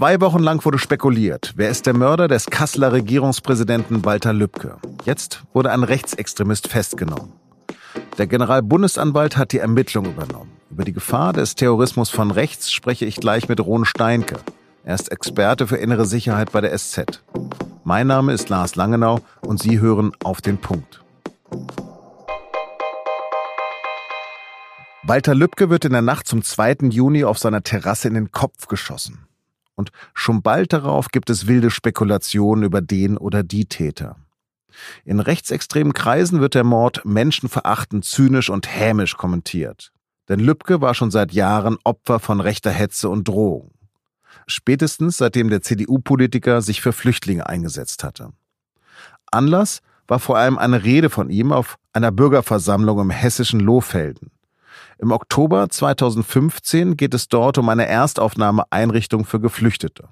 Zwei Wochen lang wurde spekuliert, wer ist der Mörder des Kasseler Regierungspräsidenten Walter Lübcke. Jetzt wurde ein Rechtsextremist festgenommen. Der Generalbundesanwalt hat die Ermittlung übernommen. Über die Gefahr des Terrorismus von rechts spreche ich gleich mit Ron Steinke. Er ist Experte für innere Sicherheit bei der SZ. Mein Name ist Lars Langenau und Sie hören auf den Punkt. Walter Lübcke wird in der Nacht zum 2. Juni auf seiner Terrasse in den Kopf geschossen. Und schon bald darauf gibt es wilde Spekulationen über den oder die Täter. In rechtsextremen Kreisen wird der Mord menschenverachtend, zynisch und hämisch kommentiert. Denn Lübcke war schon seit Jahren Opfer von rechter Hetze und Drohung. Spätestens seitdem der CDU-Politiker sich für Flüchtlinge eingesetzt hatte. Anlass war vor allem eine Rede von ihm auf einer Bürgerversammlung im hessischen Lohfelden. Im Oktober 2015 geht es dort um eine Erstaufnahmeeinrichtung für Geflüchtete.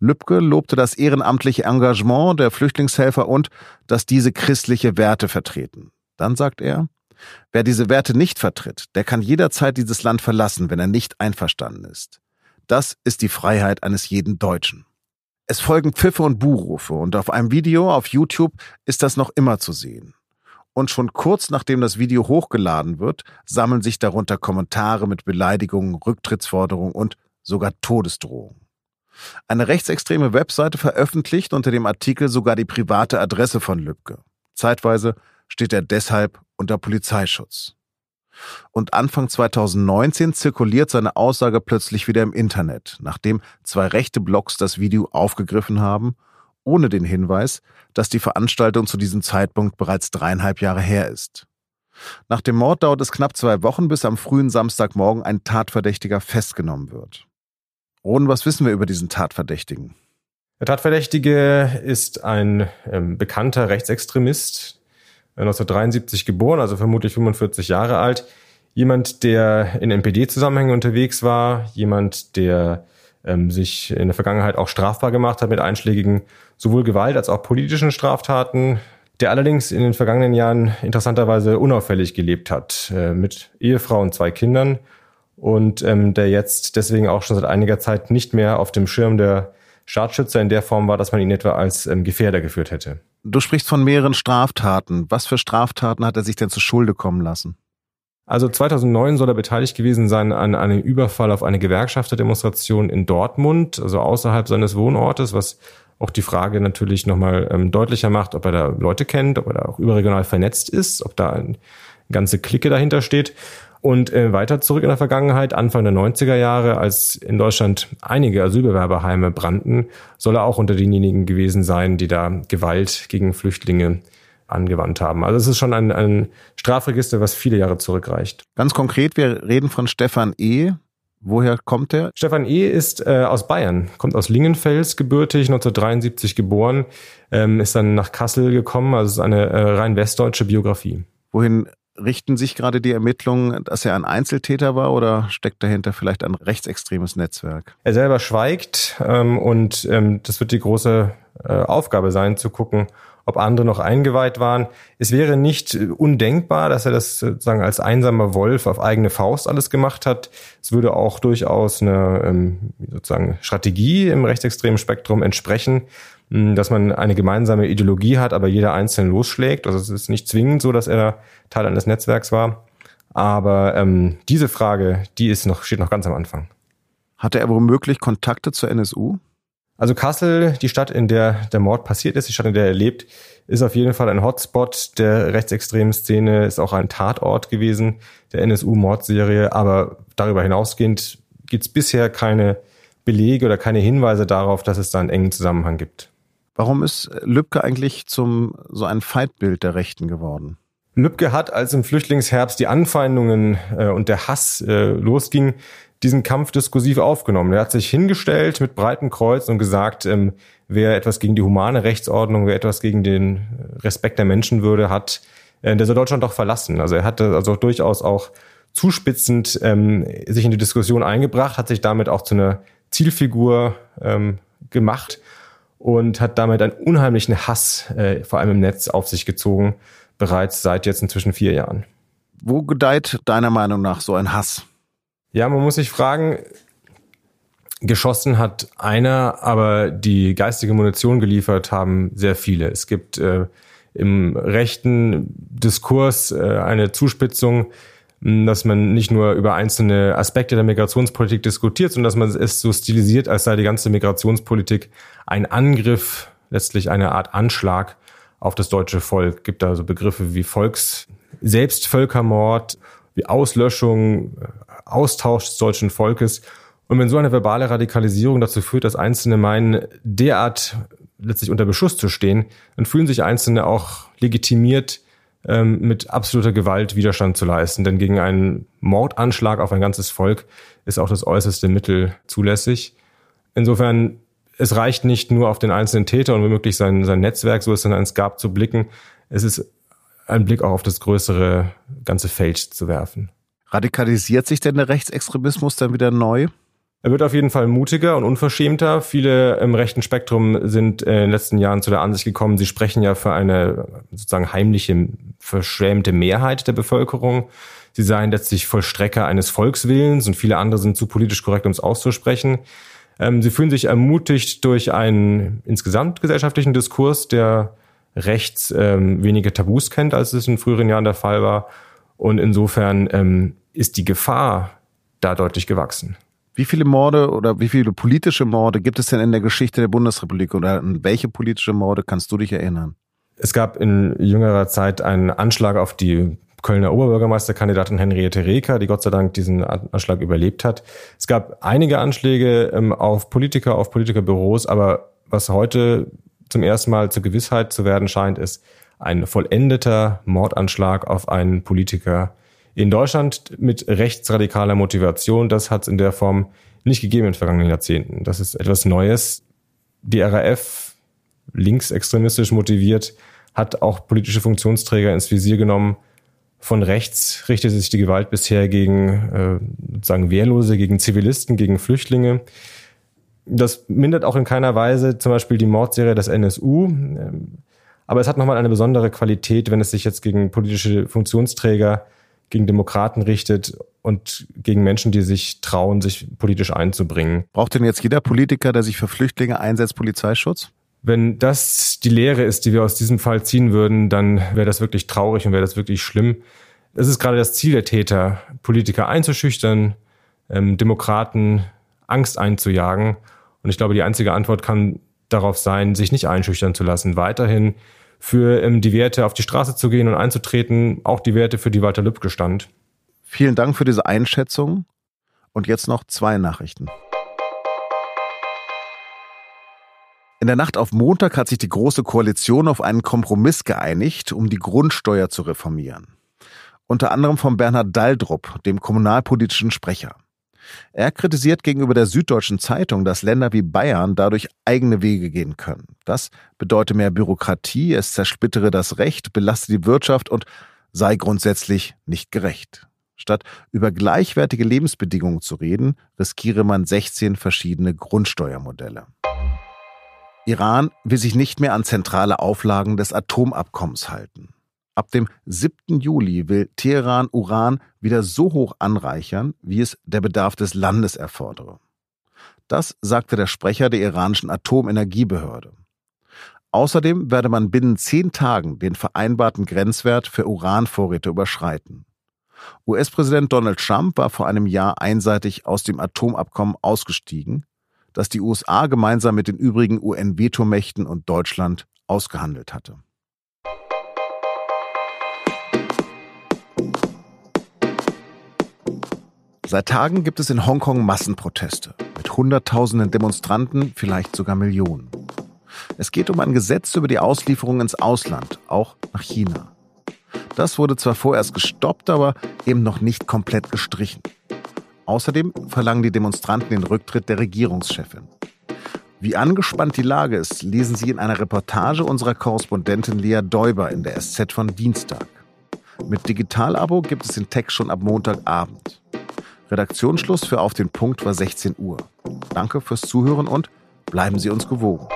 Lübcke lobte das ehrenamtliche Engagement der Flüchtlingshelfer und dass diese christliche Werte vertreten. Dann sagt er, wer diese Werte nicht vertritt, der kann jederzeit dieses Land verlassen, wenn er nicht einverstanden ist. Das ist die Freiheit eines jeden Deutschen. Es folgen Pfiffe und Buhrufe und auf einem Video auf YouTube ist das noch immer zu sehen und schon kurz nachdem das Video hochgeladen wird, sammeln sich darunter Kommentare mit Beleidigungen, Rücktrittsforderungen und sogar Todesdrohungen. Eine rechtsextreme Webseite veröffentlicht unter dem Artikel sogar die private Adresse von Lübcke. Zeitweise steht er deshalb unter Polizeischutz. Und Anfang 2019 zirkuliert seine Aussage plötzlich wieder im Internet, nachdem zwei rechte Blogs das Video aufgegriffen haben ohne den Hinweis, dass die Veranstaltung zu diesem Zeitpunkt bereits dreieinhalb Jahre her ist. Nach dem Mord dauert es knapp zwei Wochen, bis am frühen Samstagmorgen ein Tatverdächtiger festgenommen wird. Ron, was wissen wir über diesen Tatverdächtigen? Der Tatverdächtige ist ein ähm, bekannter Rechtsextremist, 1973 äh, geboren, also vermutlich 45 Jahre alt. Jemand, der in NPD-Zusammenhängen unterwegs war, jemand, der ähm, sich in der Vergangenheit auch strafbar gemacht hat mit einschlägigen sowohl Gewalt als auch politischen Straftaten, der allerdings in den vergangenen Jahren interessanterweise unauffällig gelebt hat, äh, mit Ehefrau und zwei Kindern und ähm, der jetzt deswegen auch schon seit einiger Zeit nicht mehr auf dem Schirm der Staatsschützer in der Form war, dass man ihn etwa als ähm, Gefährder geführt hätte. Du sprichst von mehreren Straftaten. Was für Straftaten hat er sich denn zu Schulde kommen lassen? Also 2009 soll er beteiligt gewesen sein an einem Überfall auf eine Gewerkschafterdemonstration in Dortmund, also außerhalb seines Wohnortes, was auch die Frage natürlich nochmal ähm, deutlicher macht, ob er da Leute kennt, ob er da auch überregional vernetzt ist, ob da eine ganze Clique dahinter steht. Und äh, weiter zurück in der Vergangenheit, Anfang der 90er Jahre, als in Deutschland einige Asylbewerberheime brannten, soll er auch unter denjenigen gewesen sein, die da Gewalt gegen Flüchtlinge angewandt haben. Also es ist schon ein, ein Strafregister, was viele Jahre zurückreicht. Ganz konkret, wir reden von Stefan E. Woher kommt er? Stefan E. ist äh, aus Bayern, kommt aus Lingenfels gebürtig, 1973 geboren, ähm, ist dann nach Kassel gekommen, also es ist eine äh, rein westdeutsche Biografie. Wohin richten sich gerade die Ermittlungen, dass er ein Einzeltäter war oder steckt dahinter vielleicht ein rechtsextremes Netzwerk? Er selber schweigt ähm, und ähm, das wird die große äh, Aufgabe sein, zu gucken, ob andere noch eingeweiht waren. Es wäre nicht undenkbar, dass er das sozusagen als einsamer Wolf auf eigene Faust alles gemacht hat. Es würde auch durchaus eine ähm, sozusagen Strategie im rechtsextremen Spektrum entsprechen, hm, dass man eine gemeinsame Ideologie hat, aber jeder einzeln losschlägt. Also es ist nicht zwingend so, dass er Teil eines Netzwerks war. Aber ähm, diese Frage, die ist noch, steht noch ganz am Anfang. Hatte er womöglich Kontakte zur NSU? Also Kassel, die Stadt, in der der Mord passiert ist, die Stadt, in der er lebt, ist auf jeden Fall ein Hotspot der rechtsextremen Szene, ist auch ein Tatort gewesen der NSU-Mordserie. Aber darüber hinausgehend gibt es bisher keine Belege oder keine Hinweise darauf, dass es da einen engen Zusammenhang gibt. Warum ist Lübcke eigentlich zum so ein Feindbild der Rechten geworden? Lübcke hat, als im Flüchtlingsherbst die Anfeindungen äh, und der Hass äh, losging, diesen Kampf diskursiv aufgenommen. Er hat sich hingestellt mit breitem Kreuz und gesagt, ähm, wer etwas gegen die humane Rechtsordnung, wer etwas gegen den Respekt der Menschenwürde hat, äh, der soll Deutschland doch verlassen. Also er hatte also durchaus auch zuspitzend ähm, sich in die Diskussion eingebracht, hat sich damit auch zu einer Zielfigur ähm, gemacht und hat damit einen unheimlichen Hass, äh, vor allem im Netz, auf sich gezogen, bereits seit jetzt inzwischen vier Jahren. Wo gedeiht deiner Meinung nach so ein Hass? Ja, man muss sich fragen, Geschossen hat einer, aber die geistige Munition geliefert haben sehr viele. Es gibt äh, im rechten Diskurs äh, eine Zuspitzung, dass man nicht nur über einzelne Aspekte der Migrationspolitik diskutiert, sondern dass man es so stilisiert, als sei die ganze Migrationspolitik ein Angriff, letztlich eine Art Anschlag auf das deutsche Volk. Es gibt da so Begriffe wie Volks, Selbstvölkermord, wie Auslöschung, Austausch des deutschen Volkes. Und wenn so eine verbale Radikalisierung dazu führt, dass Einzelne meinen, derart letztlich unter Beschuss zu stehen, dann fühlen sich Einzelne auch legitimiert, ähm, mit absoluter Gewalt Widerstand zu leisten. Denn gegen einen Mordanschlag auf ein ganzes Volk ist auch das äußerste Mittel zulässig. Insofern, es reicht nicht nur auf den einzelnen Täter und womöglich sein, sein Netzwerk, so ist dann ins Gab zu blicken. Es ist ein Blick auch auf das größere ganze Feld zu werfen. Radikalisiert sich denn der Rechtsextremismus dann wieder neu? Er wird auf jeden Fall mutiger und unverschämter. Viele im rechten Spektrum sind in den letzten Jahren zu der Ansicht gekommen, sie sprechen ja für eine sozusagen heimliche, verschämte Mehrheit der Bevölkerung. Sie seien letztlich Vollstrecker eines Volkswillens und viele andere sind zu politisch korrekt, um es auszusprechen. Ähm, sie fühlen sich ermutigt durch einen insgesamt gesellschaftlichen Diskurs, der rechts ähm, weniger Tabus kennt, als es in früheren Jahren der Fall war. Und insofern ähm, ist die Gefahr da deutlich gewachsen. Wie viele Morde oder wie viele politische Morde gibt es denn in der Geschichte der Bundesrepublik oder an welche politische Morde kannst du dich erinnern? Es gab in jüngerer Zeit einen Anschlag auf die Kölner Oberbürgermeisterkandidatin Henriette Reker, die Gott sei Dank diesen Anschlag überlebt hat. Es gab einige Anschläge ähm, auf Politiker, auf Politikerbüros, aber was heute zum ersten Mal zur Gewissheit zu werden scheint, ist ein vollendeter Mordanschlag auf einen Politiker in Deutschland mit rechtsradikaler Motivation, das hat es in der Form nicht gegeben in den vergangenen Jahrzehnten. Das ist etwas Neues. Die RAF, linksextremistisch motiviert, hat auch politische Funktionsträger ins Visier genommen. Von rechts richtet sich die Gewalt bisher gegen äh, sozusagen Wehrlose, gegen Zivilisten, gegen Flüchtlinge. Das mindert auch in keiner Weise zum Beispiel die Mordserie des NSU. Aber es hat nochmal eine besondere Qualität, wenn es sich jetzt gegen politische Funktionsträger gegen Demokraten richtet und gegen Menschen, die sich trauen, sich politisch einzubringen. Braucht denn jetzt jeder Politiker, der sich für Flüchtlinge einsetzt, Polizeischutz? Wenn das die Lehre ist, die wir aus diesem Fall ziehen würden, dann wäre das wirklich traurig und wäre das wirklich schlimm. Es ist gerade das Ziel der Täter, Politiker einzuschüchtern, ähm, Demokraten Angst einzujagen. Und ich glaube, die einzige Antwort kann darauf sein, sich nicht einschüchtern zu lassen, weiterhin für ähm, die Werte auf die Straße zu gehen und einzutreten, auch die Werte, für die Walter Lübcke stand. Vielen Dank für diese Einschätzung. Und jetzt noch zwei Nachrichten. In der Nacht auf Montag hat sich die Große Koalition auf einen Kompromiss geeinigt, um die Grundsteuer zu reformieren. Unter anderem von Bernhard Daldrup, dem kommunalpolitischen Sprecher. Er kritisiert gegenüber der Süddeutschen Zeitung, dass Länder wie Bayern dadurch eigene Wege gehen können. Das bedeute mehr Bürokratie, es zersplittere das Recht, belaste die Wirtschaft und sei grundsätzlich nicht gerecht. Statt über gleichwertige Lebensbedingungen zu reden, riskiere man 16 verschiedene Grundsteuermodelle. Iran will sich nicht mehr an zentrale Auflagen des Atomabkommens halten. Ab dem 7. Juli will Teheran Uran wieder so hoch anreichern, wie es der Bedarf des Landes erfordere. Das sagte der Sprecher der iranischen Atomenergiebehörde. Außerdem werde man binnen zehn Tagen den vereinbarten Grenzwert für Uranvorräte überschreiten. US-Präsident Donald Trump war vor einem Jahr einseitig aus dem Atomabkommen ausgestiegen, das die USA gemeinsam mit den übrigen UN-Vetomächten und Deutschland ausgehandelt hatte. Seit Tagen gibt es in Hongkong Massenproteste mit Hunderttausenden Demonstranten, vielleicht sogar Millionen. Es geht um ein Gesetz über die Auslieferung ins Ausland, auch nach China. Das wurde zwar vorerst gestoppt, aber eben noch nicht komplett gestrichen. Außerdem verlangen die Demonstranten den Rücktritt der Regierungschefin. Wie angespannt die Lage ist, lesen Sie in einer Reportage unserer Korrespondentin Lea Däuber in der SZ von Dienstag. Mit Digitalabo gibt es den Text schon ab Montagabend. Redaktionsschluss für Auf den Punkt war 16 Uhr. Danke fürs Zuhören und bleiben Sie uns gewogen.